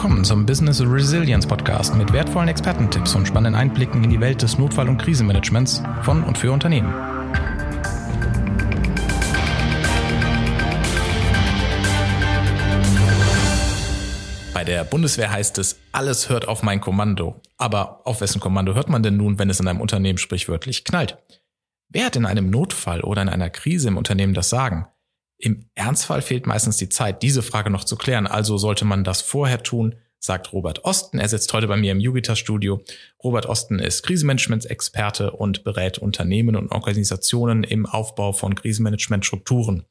Willkommen zum Business Resilience Podcast mit wertvollen Expertentipps und spannenden Einblicken in die Welt des Notfall- und Krisenmanagements von und für Unternehmen. Bei der Bundeswehr heißt es, alles hört auf mein Kommando. Aber auf wessen Kommando hört man denn nun, wenn es in einem Unternehmen sprichwörtlich knallt? Wer hat in einem Notfall oder in einer Krise im Unternehmen das Sagen? Im Ernstfall fehlt meistens die Zeit, diese Frage noch zu klären, also sollte man das vorher tun, sagt Robert Osten. Er sitzt heute bei mir im Jugitas Studio. Robert Osten ist Krisenmanagement-Experte und berät Unternehmen und Organisationen im Aufbau von Krisenmanagement-Strukturen.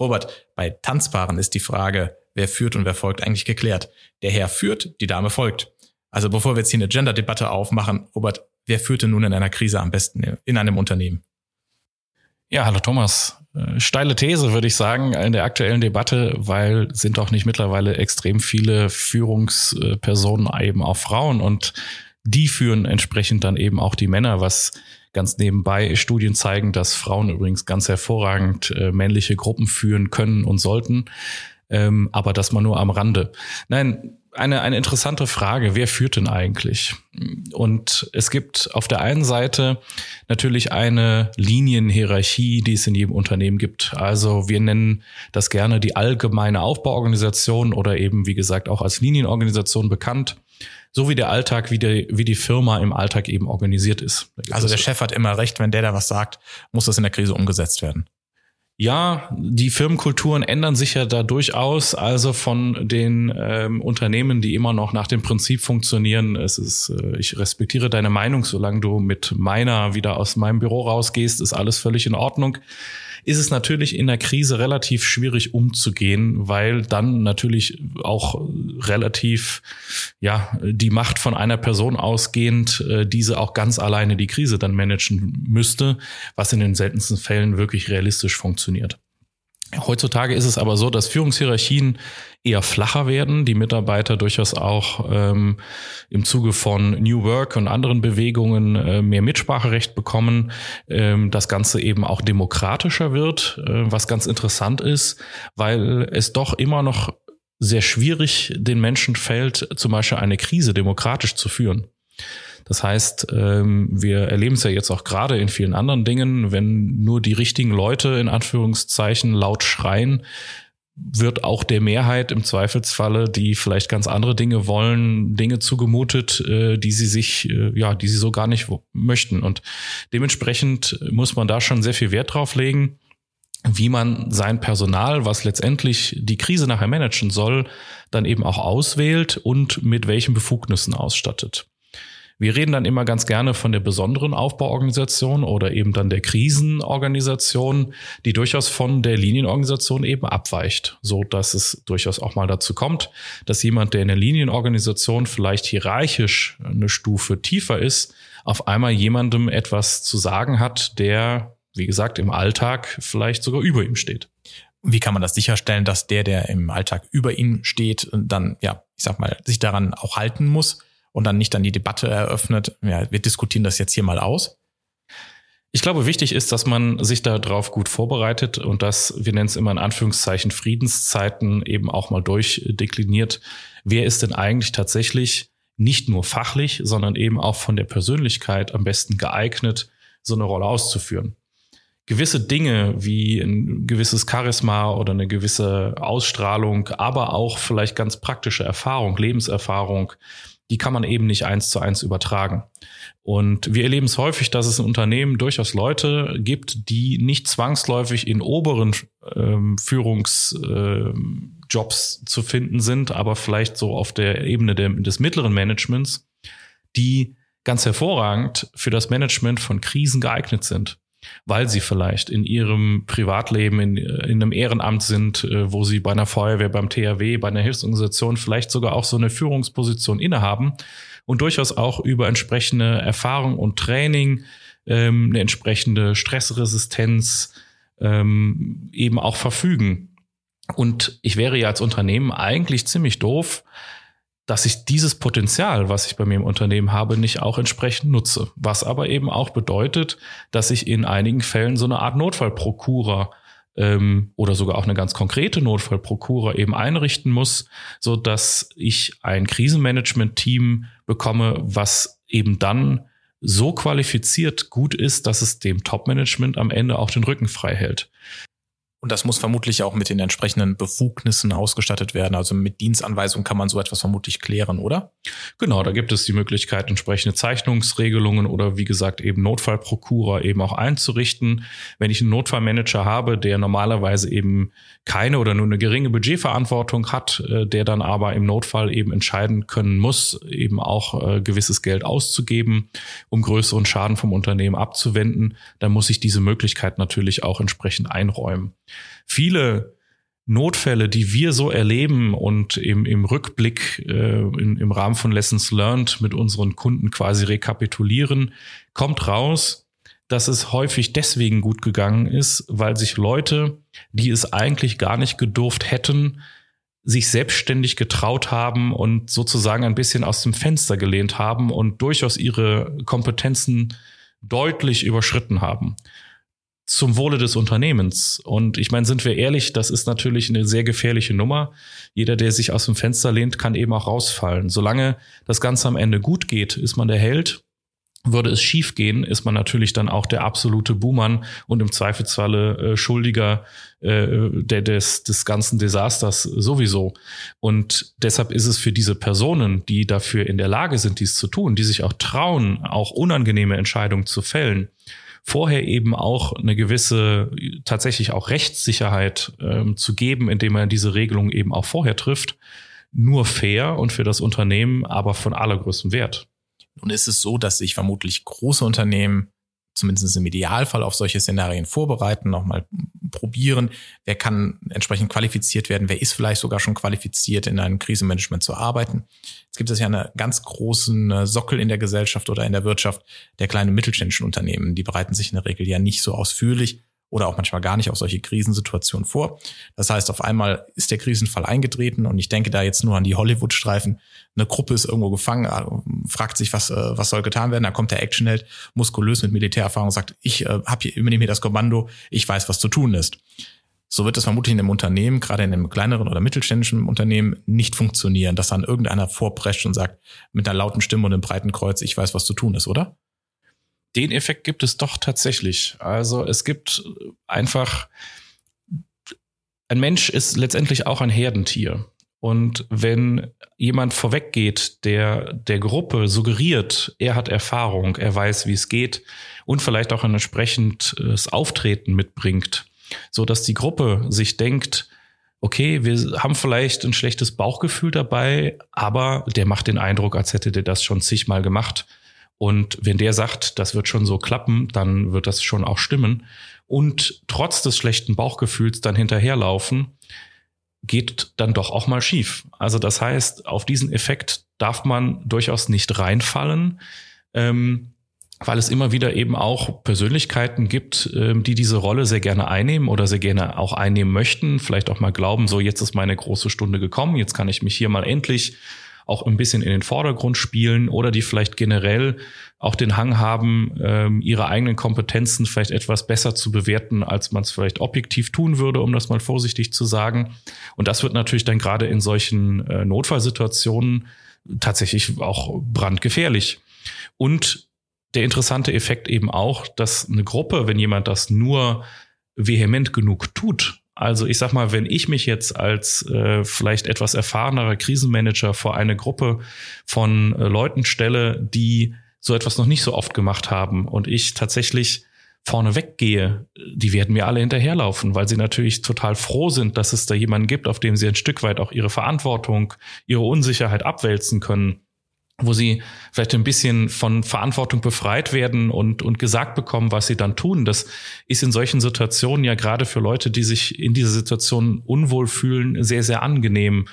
Robert, bei Tanzpaaren ist die Frage, wer führt und wer folgt eigentlich geklärt. Der Herr führt, die Dame folgt. Also bevor wir jetzt hier eine Gender-Debatte aufmachen, Robert, wer führte nun in einer Krise am besten in einem Unternehmen? Ja, hallo Thomas. Äh, steile These, würde ich sagen, in der aktuellen Debatte, weil sind doch nicht mittlerweile extrem viele Führungspersonen eben auch Frauen und die führen entsprechend dann eben auch die Männer, was ganz nebenbei Studien zeigen, dass Frauen übrigens ganz hervorragend äh, männliche Gruppen führen können und sollten, ähm, aber das mal nur am Rande. Nein, eine, eine interessante Frage. Wer führt denn eigentlich? Und es gibt auf der einen Seite natürlich eine Linienhierarchie, die es in jedem Unternehmen gibt. Also wir nennen das gerne die allgemeine Aufbauorganisation oder eben, wie gesagt, auch als Linienorganisation bekannt. So wie der Alltag, wie, der, wie die Firma im Alltag eben organisiert ist. Also der Chef hat immer recht, wenn der da was sagt, muss das in der Krise umgesetzt werden. Ja, die Firmenkulturen ändern sich ja da durchaus. Also von den ähm, Unternehmen, die immer noch nach dem Prinzip funktionieren. Es ist, äh, ich respektiere deine Meinung, solange du mit meiner wieder aus meinem Büro rausgehst, ist alles völlig in Ordnung ist es natürlich in der Krise relativ schwierig umzugehen, weil dann natürlich auch relativ, ja, die Macht von einer Person ausgehend, äh, diese auch ganz alleine die Krise dann managen müsste, was in den seltensten Fällen wirklich realistisch funktioniert. Heutzutage ist es aber so, dass Führungshierarchien eher flacher werden, die Mitarbeiter durchaus auch ähm, im Zuge von New Work und anderen Bewegungen äh, mehr Mitspracherecht bekommen, ähm, das Ganze eben auch demokratischer wird, äh, was ganz interessant ist, weil es doch immer noch sehr schwierig den Menschen fällt, zum Beispiel eine Krise demokratisch zu führen. Das heißt, ähm, wir erleben es ja jetzt auch gerade in vielen anderen Dingen, wenn nur die richtigen Leute in Anführungszeichen laut schreien, wird auch der Mehrheit im Zweifelsfalle, die vielleicht ganz andere Dinge wollen, Dinge zugemutet, äh, die sie sich, äh, ja, die sie so gar nicht möchten. Und dementsprechend muss man da schon sehr viel Wert drauf legen, wie man sein Personal, was letztendlich die Krise nachher managen soll, dann eben auch auswählt und mit welchen Befugnissen ausstattet. Wir reden dann immer ganz gerne von der besonderen Aufbauorganisation oder eben dann der Krisenorganisation, die durchaus von der Linienorganisation eben abweicht, so dass es durchaus auch mal dazu kommt, dass jemand, der in der Linienorganisation vielleicht hierarchisch eine Stufe tiefer ist, auf einmal jemandem etwas zu sagen hat, der, wie gesagt, im Alltag vielleicht sogar über ihm steht. Wie kann man das sicherstellen, dass der, der im Alltag über ihm steht, dann, ja, ich sag mal, sich daran auch halten muss? Und dann nicht dann die Debatte eröffnet, ja, wir diskutieren das jetzt hier mal aus? Ich glaube, wichtig ist, dass man sich darauf gut vorbereitet und dass, wir nennen es immer in Anführungszeichen Friedenszeiten eben auch mal durchdekliniert. Wer ist denn eigentlich tatsächlich nicht nur fachlich, sondern eben auch von der Persönlichkeit am besten geeignet, so eine Rolle auszuführen? Gewisse Dinge wie ein gewisses Charisma oder eine gewisse Ausstrahlung, aber auch vielleicht ganz praktische Erfahrung, Lebenserfahrung, die kann man eben nicht eins zu eins übertragen. Und wir erleben es häufig, dass es in Unternehmen durchaus Leute gibt, die nicht zwangsläufig in oberen ähm, Führungsjobs äh, zu finden sind, aber vielleicht so auf der Ebene der, des mittleren Managements, die ganz hervorragend für das Management von Krisen geeignet sind weil sie vielleicht in ihrem Privatleben in, in einem Ehrenamt sind, äh, wo sie bei einer Feuerwehr, beim THW, bei einer Hilfsorganisation vielleicht sogar auch so eine Führungsposition innehaben und durchaus auch über entsprechende Erfahrung und Training, ähm, eine entsprechende Stressresistenz ähm, eben auch verfügen. Und ich wäre ja als Unternehmen eigentlich ziemlich doof, dass ich dieses Potenzial, was ich bei mir im Unternehmen habe, nicht auch entsprechend nutze. Was aber eben auch bedeutet, dass ich in einigen Fällen so eine Art Notfallprokura ähm, oder sogar auch eine ganz konkrete Notfallprokura eben einrichten muss, so dass ich ein Krisenmanagement-Team bekomme, was eben dann so qualifiziert gut ist, dass es dem Top-Management am Ende auch den Rücken frei hält. Und das muss vermutlich auch mit den entsprechenden Befugnissen ausgestattet werden. Also mit Dienstanweisung kann man so etwas vermutlich klären, oder? Genau, da gibt es die Möglichkeit, entsprechende Zeichnungsregelungen oder wie gesagt eben Notfallprokura eben auch einzurichten. Wenn ich einen Notfallmanager habe, der normalerweise eben keine oder nur eine geringe Budgetverantwortung hat, äh, der dann aber im Notfall eben entscheiden können muss, eben auch äh, gewisses Geld auszugeben, um größeren Schaden vom Unternehmen abzuwenden, dann muss ich diese Möglichkeit natürlich auch entsprechend einräumen viele Notfälle, die wir so erleben und im, im Rückblick äh, in, im Rahmen von Lessons Learned mit unseren Kunden quasi rekapitulieren, kommt raus, dass es häufig deswegen gut gegangen ist, weil sich Leute, die es eigentlich gar nicht gedurft hätten, sich selbstständig getraut haben und sozusagen ein bisschen aus dem Fenster gelehnt haben und durchaus ihre Kompetenzen deutlich überschritten haben zum Wohle des Unternehmens. Und ich meine, sind wir ehrlich, das ist natürlich eine sehr gefährliche Nummer. Jeder, der sich aus dem Fenster lehnt, kann eben auch rausfallen. Solange das Ganze am Ende gut geht, ist man der Held. Würde es schief gehen, ist man natürlich dann auch der absolute Buhmann und im Zweifelsfalle äh, Schuldiger äh, der, des, des ganzen Desasters sowieso. Und deshalb ist es für diese Personen, die dafür in der Lage sind, dies zu tun, die sich auch trauen, auch unangenehme Entscheidungen zu fällen, vorher eben auch eine gewisse, tatsächlich auch Rechtssicherheit ähm, zu geben, indem man diese Regelung eben auch vorher trifft, nur fair und für das Unternehmen aber von allergrößtem Wert. Nun ist es so, dass sich vermutlich große Unternehmen zumindest im Idealfall auf solche Szenarien vorbereiten, nochmal probieren, wer kann entsprechend qualifiziert werden, wer ist vielleicht sogar schon qualifiziert, in einem Krisenmanagement zu arbeiten. Es gibt es ja einen ganz großen äh, Sockel in der Gesellschaft oder in der Wirtschaft der kleinen mittelständischen Unternehmen. Die bereiten sich in der Regel ja nicht so ausführlich oder auch manchmal gar nicht auf solche Krisensituationen vor. Das heißt, auf einmal ist der Krisenfall eingetreten und ich denke da jetzt nur an die Hollywood-Streifen. Eine Gruppe ist irgendwo gefangen, äh, fragt sich, was, äh, was soll getan werden. Da kommt der Actionheld, muskulös mit Militärerfahrung, sagt, ich äh, hab hier, übernehme hier das Kommando, ich weiß, was zu tun ist. So wird es vermutlich in einem Unternehmen, gerade in einem kleineren oder mittelständischen Unternehmen, nicht funktionieren, dass dann irgendeiner vorprescht und sagt, mit einer lauten Stimme und einem breiten Kreuz, ich weiß, was zu tun ist, oder? Den Effekt gibt es doch tatsächlich. Also es gibt einfach, ein Mensch ist letztendlich auch ein Herdentier. Und wenn jemand vorweggeht, der der Gruppe suggeriert, er hat Erfahrung, er weiß, wie es geht und vielleicht auch ein entsprechendes Auftreten mitbringt, so dass die Gruppe sich denkt, okay, wir haben vielleicht ein schlechtes Bauchgefühl dabei, aber der macht den Eindruck, als hätte der das schon zigmal gemacht. Und wenn der sagt, das wird schon so klappen, dann wird das schon auch stimmen. Und trotz des schlechten Bauchgefühls dann hinterherlaufen, geht dann doch auch mal schief. Also das heißt, auf diesen Effekt darf man durchaus nicht reinfallen, ähm, weil es immer wieder eben auch Persönlichkeiten gibt, ähm, die diese Rolle sehr gerne einnehmen oder sehr gerne auch einnehmen möchten, vielleicht auch mal glauben, so jetzt ist meine große Stunde gekommen, jetzt kann ich mich hier mal endlich auch ein bisschen in den Vordergrund spielen oder die vielleicht generell auch den Hang haben, ähm, ihre eigenen Kompetenzen vielleicht etwas besser zu bewerten, als man es vielleicht objektiv tun würde, um das mal vorsichtig zu sagen. Und das wird natürlich dann gerade in solchen äh, Notfallsituationen tatsächlich auch brandgefährlich. Und der interessante Effekt eben auch, dass eine Gruppe, wenn jemand das nur vehement genug tut, also ich sag mal, wenn ich mich jetzt als äh, vielleicht etwas erfahrenerer Krisenmanager vor eine Gruppe von äh, Leuten stelle, die so etwas noch nicht so oft gemacht haben und ich tatsächlich vorne weggehe, die werden mir alle hinterherlaufen, weil sie natürlich total froh sind, dass es da jemanden gibt, auf dem sie ein Stück weit auch ihre Verantwortung, ihre Unsicherheit abwälzen können wo sie vielleicht ein bisschen von Verantwortung befreit werden und, und gesagt bekommen, was sie dann tun. Das ist in solchen Situationen ja gerade für Leute, die sich in dieser Situation unwohl fühlen, sehr, sehr angenehm.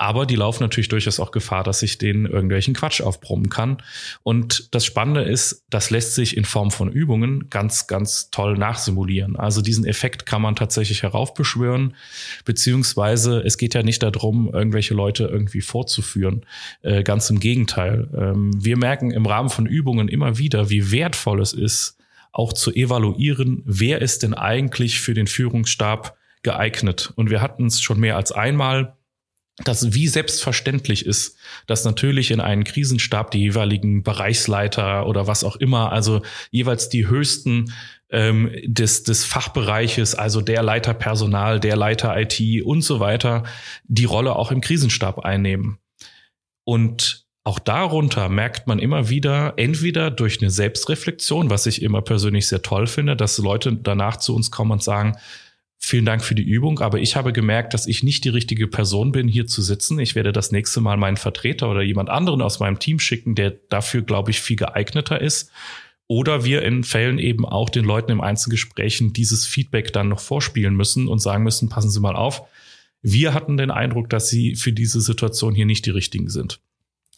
Aber die laufen natürlich durchaus auch Gefahr, dass ich denen irgendwelchen Quatsch aufbrummen kann. Und das Spannende ist, das lässt sich in Form von Übungen ganz, ganz toll nachsimulieren. Also diesen Effekt kann man tatsächlich heraufbeschwören, beziehungsweise es geht ja nicht darum, irgendwelche Leute irgendwie vorzuführen. Äh, ganz im Gegenteil. Ähm, wir merken im Rahmen von Übungen immer wieder, wie wertvoll es ist, auch zu evaluieren, wer ist denn eigentlich für den Führungsstab geeignet. Und wir hatten es schon mehr als einmal, dass wie selbstverständlich ist, dass natürlich in einen Krisenstab die jeweiligen Bereichsleiter oder was auch immer, also jeweils die höchsten ähm, des, des Fachbereiches, also der Leiter Personal, der Leiter IT und so weiter, die Rolle auch im Krisenstab einnehmen. Und auch darunter merkt man immer wieder, entweder durch eine Selbstreflexion, was ich immer persönlich sehr toll finde, dass Leute danach zu uns kommen und sagen, vielen Dank für die Übung, aber ich habe gemerkt, dass ich nicht die richtige Person bin, hier zu sitzen. Ich werde das nächste Mal meinen Vertreter oder jemand anderen aus meinem Team schicken, der dafür, glaube ich, viel geeigneter ist. Oder wir in Fällen eben auch den Leuten im Einzelgesprächen dieses Feedback dann noch vorspielen müssen und sagen müssen, passen Sie mal auf. Wir hatten den Eindruck, dass Sie für diese Situation hier nicht die richtigen sind.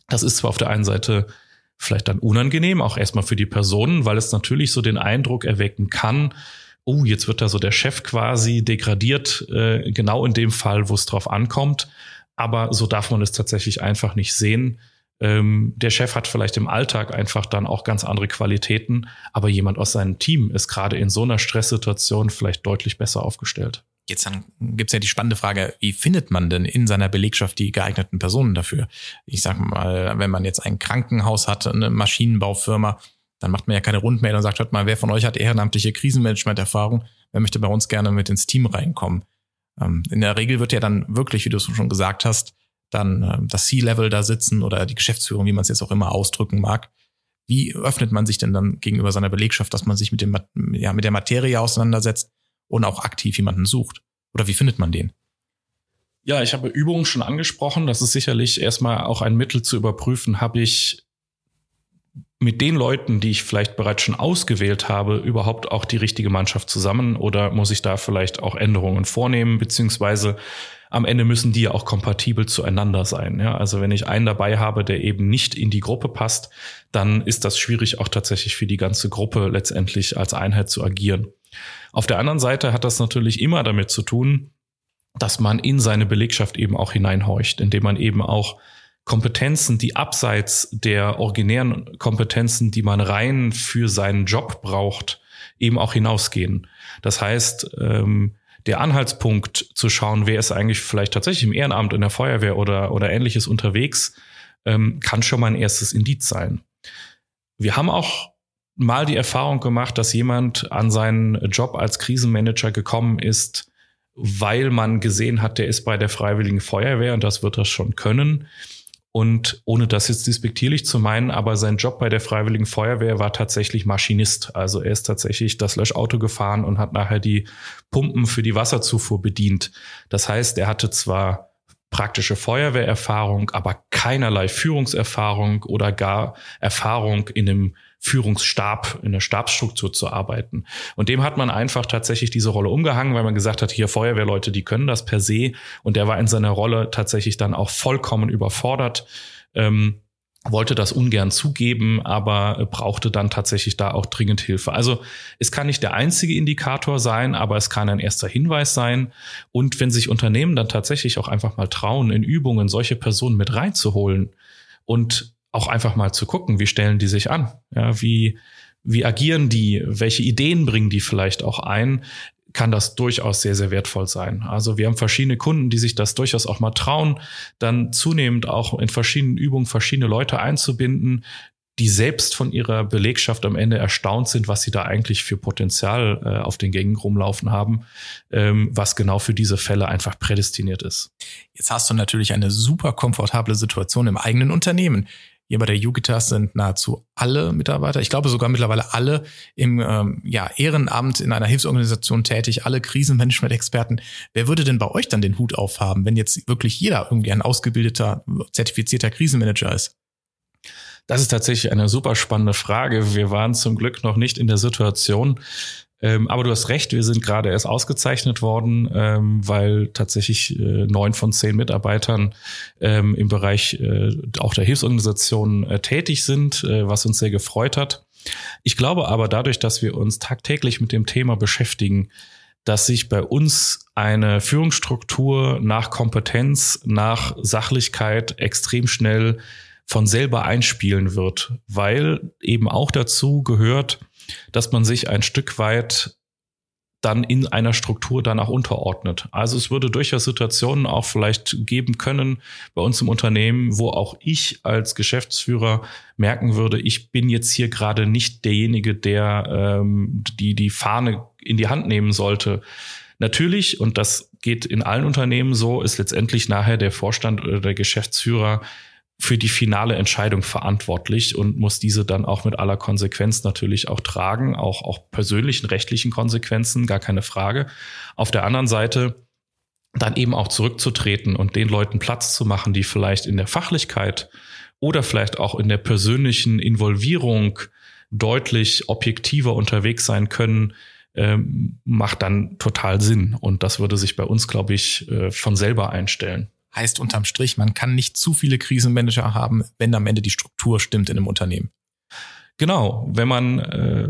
Das ist zwar auf der einen Seite vielleicht dann unangenehm, auch erstmal für die Personen, weil es natürlich so den Eindruck erwecken kann, oh, jetzt wird da so der Chef quasi degradiert, äh, genau in dem Fall, wo es drauf ankommt. Aber so darf man es tatsächlich einfach nicht sehen. Ähm, der Chef hat vielleicht im Alltag einfach dann auch ganz andere Qualitäten, aber jemand aus seinem Team ist gerade in so einer Stresssituation vielleicht deutlich besser aufgestellt. Jetzt dann gibt's ja die spannende Frage, wie findet man denn in seiner Belegschaft die geeigneten Personen dafür? Ich sag mal, wenn man jetzt ein Krankenhaus hat, eine Maschinenbaufirma, dann macht man ja keine Rundmail und sagt, hört mal, wer von euch hat ehrenamtliche Krisenmanagement-Erfahrung? Wer möchte bei uns gerne mit ins Team reinkommen? Ähm, in der Regel wird ja dann wirklich, wie du es schon gesagt hast, dann ähm, das C-Level da sitzen oder die Geschäftsführung, wie man es jetzt auch immer ausdrücken mag. Wie öffnet man sich denn dann gegenüber seiner Belegschaft, dass man sich mit dem, ja, mit der Materie auseinandersetzt und auch aktiv jemanden sucht? Oder wie findet man den? Ja, ich habe Übungen schon angesprochen. Das ist sicherlich erstmal auch ein Mittel zu überprüfen, habe ich mit den Leuten, die ich vielleicht bereits schon ausgewählt habe, überhaupt auch die richtige Mannschaft zusammen oder muss ich da vielleicht auch Änderungen vornehmen, beziehungsweise am Ende müssen die ja auch kompatibel zueinander sein. Ja? Also wenn ich einen dabei habe, der eben nicht in die Gruppe passt, dann ist das schwierig auch tatsächlich für die ganze Gruppe letztendlich als Einheit zu agieren. Auf der anderen Seite hat das natürlich immer damit zu tun, dass man in seine Belegschaft eben auch hineinhorcht, indem man eben auch Kompetenzen, die abseits der originären Kompetenzen, die man rein für seinen Job braucht, eben auch hinausgehen. Das heißt, ähm, der Anhaltspunkt zu schauen, wer ist eigentlich vielleicht tatsächlich im Ehrenamt in der Feuerwehr oder, oder ähnliches unterwegs, ähm, kann schon mal ein erstes Indiz sein. Wir haben auch mal die Erfahrung gemacht, dass jemand an seinen Job als Krisenmanager gekommen ist, weil man gesehen hat, der ist bei der Freiwilligen Feuerwehr und das wird er schon können. Und ohne das jetzt despektierlich zu meinen, aber sein Job bei der Freiwilligen Feuerwehr war tatsächlich Maschinist. Also er ist tatsächlich das Löschauto gefahren und hat nachher die Pumpen für die Wasserzufuhr bedient. Das heißt, er hatte zwar praktische Feuerwehrerfahrung, aber keinerlei Führungserfahrung oder gar Erfahrung in dem Führungsstab, in der Stabsstruktur zu arbeiten. Und dem hat man einfach tatsächlich diese Rolle umgehangen, weil man gesagt hat, hier Feuerwehrleute, die können das per se. Und der war in seiner Rolle tatsächlich dann auch vollkommen überfordert. Ähm, wollte das ungern zugeben, aber brauchte dann tatsächlich da auch dringend Hilfe. Also es kann nicht der einzige Indikator sein, aber es kann ein erster Hinweis sein. Und wenn sich Unternehmen dann tatsächlich auch einfach mal trauen, in Übungen solche Personen mit reinzuholen und auch einfach mal zu gucken, wie stellen die sich an? Ja, wie, wie agieren die? Welche Ideen bringen die vielleicht auch ein? kann das durchaus sehr, sehr wertvoll sein. Also wir haben verschiedene Kunden, die sich das durchaus auch mal trauen, dann zunehmend auch in verschiedenen Übungen verschiedene Leute einzubinden, die selbst von ihrer Belegschaft am Ende erstaunt sind, was sie da eigentlich für Potenzial äh, auf den Gängen rumlaufen haben, ähm, was genau für diese Fälle einfach prädestiniert ist. Jetzt hast du natürlich eine super komfortable Situation im eigenen Unternehmen. Hier bei der Jugitas sind nahezu alle Mitarbeiter, ich glaube sogar mittlerweile alle im ähm, ja, Ehrenamt in einer Hilfsorganisation tätig, alle Krisenmanagement-Experten. Wer würde denn bei euch dann den Hut aufhaben, wenn jetzt wirklich jeder irgendwie ein ausgebildeter, zertifizierter Krisenmanager ist? Das ist tatsächlich eine super spannende Frage. Wir waren zum Glück noch nicht in der Situation, ähm, aber du hast recht, wir sind gerade erst ausgezeichnet worden, ähm, weil tatsächlich äh, neun von zehn Mitarbeitern ähm, im Bereich äh, auch der Hilfsorganisationen äh, tätig sind, äh, was uns sehr gefreut hat. Ich glaube aber dadurch, dass wir uns tagtäglich mit dem Thema beschäftigen, dass sich bei uns eine Führungsstruktur nach Kompetenz, nach Sachlichkeit extrem schnell von selber einspielen wird, weil eben auch dazu gehört, dass man sich ein Stück weit dann in einer Struktur danach unterordnet. Also es würde durchaus Situationen auch vielleicht geben können bei uns im Unternehmen, wo auch ich als Geschäftsführer merken würde, ich bin jetzt hier gerade nicht derjenige, der ähm, die die Fahne in die Hand nehmen sollte. Natürlich, und das geht in allen Unternehmen so, ist letztendlich nachher der Vorstand oder der Geschäftsführer für die finale Entscheidung verantwortlich und muss diese dann auch mit aller Konsequenz natürlich auch tragen, auch, auch persönlichen, rechtlichen Konsequenzen, gar keine Frage. Auf der anderen Seite dann eben auch zurückzutreten und den Leuten Platz zu machen, die vielleicht in der Fachlichkeit oder vielleicht auch in der persönlichen Involvierung deutlich objektiver unterwegs sein können, ähm, macht dann total Sinn. Und das würde sich bei uns, glaube ich, äh, von selber einstellen. Heißt unterm Strich, man kann nicht zu viele Krisenmanager haben, wenn am Ende die Struktur stimmt in einem Unternehmen. Genau, wenn man äh,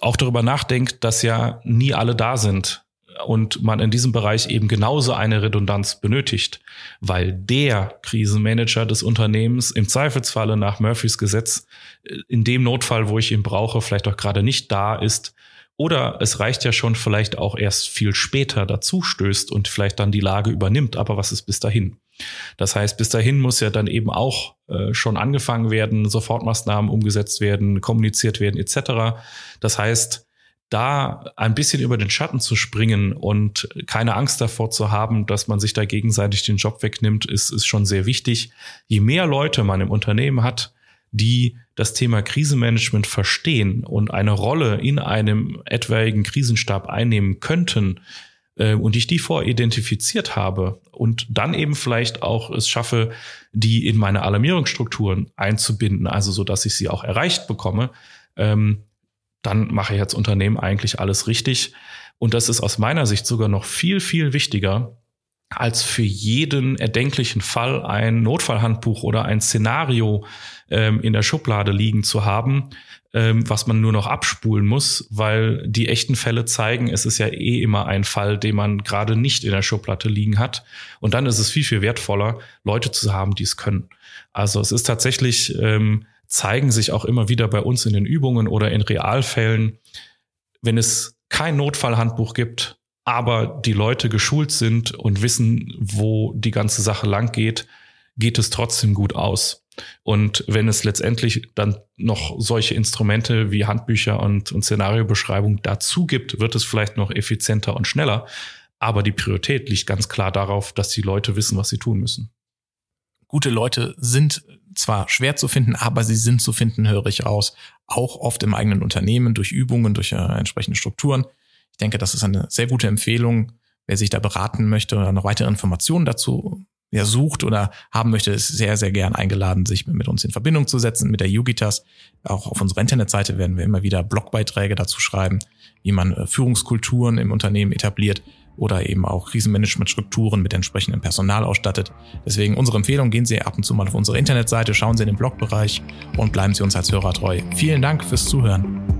auch darüber nachdenkt, dass ja nie alle da sind und man in diesem Bereich eben genauso eine Redundanz benötigt, weil der Krisenmanager des Unternehmens im Zweifelsfalle nach Murphys Gesetz äh, in dem Notfall, wo ich ihn brauche, vielleicht auch gerade nicht da ist oder es reicht ja schon vielleicht auch erst viel später dazu stößt und vielleicht dann die Lage übernimmt. Aber was ist bis dahin? Das heißt, bis dahin muss ja dann eben auch äh, schon angefangen werden, Sofortmaßnahmen umgesetzt werden, kommuniziert werden etc. Das heißt, da ein bisschen über den Schatten zu springen und keine Angst davor zu haben, dass man sich da gegenseitig den Job wegnimmt, ist, ist schon sehr wichtig. Je mehr Leute man im Unternehmen hat, die das Thema Krisenmanagement verstehen und eine Rolle in einem etwaigen Krisenstab einnehmen könnten äh, und ich die voridentifiziert habe und dann eben vielleicht auch es schaffe, die in meine Alarmierungsstrukturen einzubinden, also so, dass ich sie auch erreicht bekomme, ähm, dann mache ich als Unternehmen eigentlich alles richtig. Und das ist aus meiner Sicht sogar noch viel, viel wichtiger, als für jeden erdenklichen Fall ein Notfallhandbuch oder ein Szenario ähm, in der Schublade liegen zu haben, ähm, was man nur noch abspulen muss, weil die echten Fälle zeigen, es ist ja eh immer ein Fall, den man gerade nicht in der Schublade liegen hat. Und dann ist es viel, viel wertvoller, Leute zu haben, die es können. Also es ist tatsächlich, ähm, zeigen sich auch immer wieder bei uns in den Übungen oder in Realfällen, wenn es kein Notfallhandbuch gibt, aber die Leute geschult sind und wissen, wo die ganze Sache lang geht, geht es trotzdem gut aus. Und wenn es letztendlich dann noch solche Instrumente wie Handbücher und, und Szenariobeschreibung dazu gibt, wird es vielleicht noch effizienter und schneller. Aber die Priorität liegt ganz klar darauf, dass die Leute wissen, was sie tun müssen. Gute Leute sind zwar schwer zu finden, aber sie sind zu finden, höre ich raus. Auch oft im eigenen Unternehmen, durch Übungen, durch äh, entsprechende Strukturen. Ich denke, das ist eine sehr gute Empfehlung. Wer sich da beraten möchte oder noch weitere Informationen dazu ja, sucht oder haben möchte, ist sehr, sehr gern eingeladen, sich mit uns in Verbindung zu setzen mit der Yugitas. Auch auf unserer Internetseite werden wir immer wieder Blogbeiträge dazu schreiben, wie man äh, Führungskulturen im Unternehmen etabliert oder eben auch Krisenmanagementstrukturen mit entsprechendem Personal ausstattet. Deswegen unsere Empfehlung, gehen Sie ab und zu mal auf unsere Internetseite, schauen Sie in den Blogbereich und bleiben Sie uns als Hörer treu. Vielen Dank fürs Zuhören.